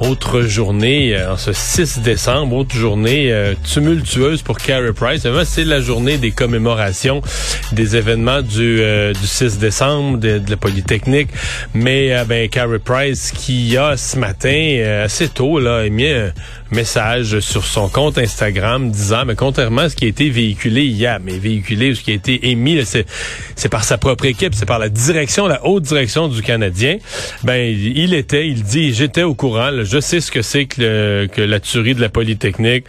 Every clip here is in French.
autre journée, euh, en ce 6 décembre, autre journée euh, tumultueuse pour Carey Price. C'est la journée des commémorations des événements du, euh, du 6 décembre de, la Polytechnique. Mais ben, Carey Price qui a ce matin, assez tôt, là, émis message sur son compte Instagram disant, mais contrairement à ce qui a été véhiculé hier, mais véhiculé, ce qui a été émis, c'est par sa propre équipe, c'est par la direction, la haute direction du Canadien. Ben, il était, il dit, j'étais au courant, je sais ce que c'est que, que, la tuerie de la Polytechnique.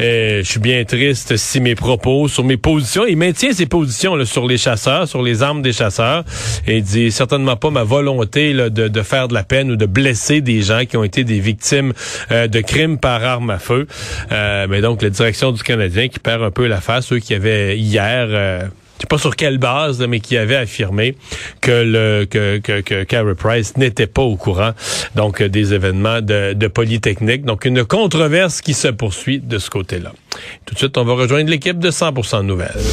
Euh, je suis bien triste si mes propos sur mes positions, il maintient ses positions là, sur les chasseurs, sur les armes des chasseurs, et il dit certainement pas ma volonté là, de, de, faire de la peine ou de blesser des gens qui ont été des victimes euh, de crimes par arme à feu. Euh, mais donc la direction du Canadien qui perd un peu la face, eux qui avaient hier euh, je sais pas sur quelle base, mais qui avait affirmé que le que que, que Carey Price n'était pas au courant donc des événements de, de Polytechnique. Donc une controverse qui se poursuit de ce côté-là. Tout de suite, on va rejoindre l'équipe de 100% Nouvelles.